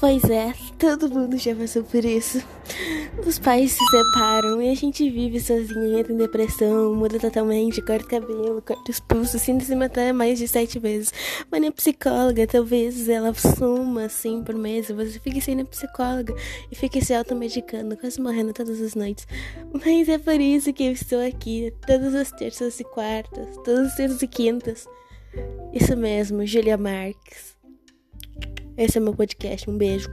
Pois é, todo mundo já passou por isso. Os pais se separam e a gente vive sozinho, entra em depressão, muda totalmente, corta o cabelo, corta os pulsos, sinta se matar mais de sete vezes. Mas nem psicóloga, talvez ela suma assim por mês, você fique sem a psicóloga e fique se automedicando, quase morrendo todas as noites. Mas é por isso que eu estou aqui, todas as terças e quartas, todas as terças e quintas. Isso mesmo, Julia Marques. Esse é meu podcast. Um beijo.